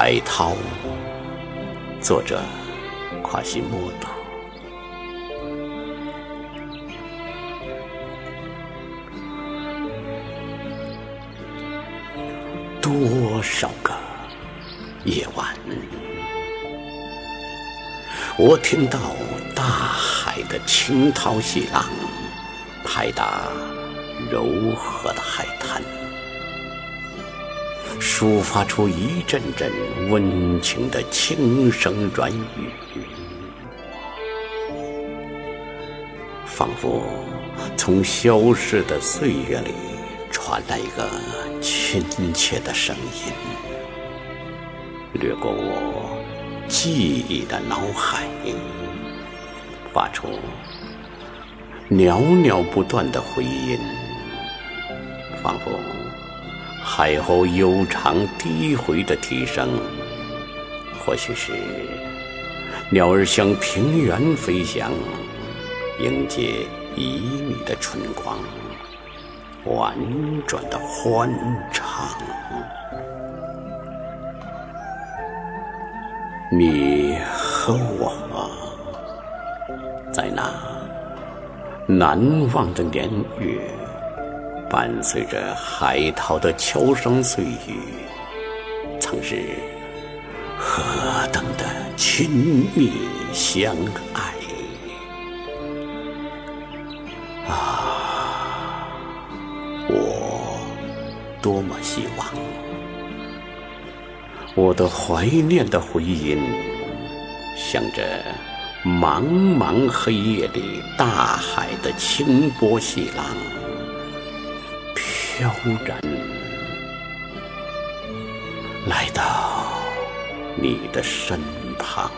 海涛，作者夸西莫多。多少个夜晚，我听到大海的惊涛骇浪拍打柔和的海滩。抒发出一阵阵温情的轻声软语，仿佛从消逝的岁月里传来一个亲切的声音，掠过我记忆的脑海，发出袅袅不断的回音，仿佛。海鸥悠长低回的啼声，或许是鸟儿向平原飞翔，迎接旖旎的春光，婉转的欢唱。你和我，在那难忘的年月。伴随着海涛的悄声碎语，曾是何等的亲密相爱啊！我多么希望我的怀念的回音，向着茫茫黑夜里大海的清波细浪。飘然来到你的身旁。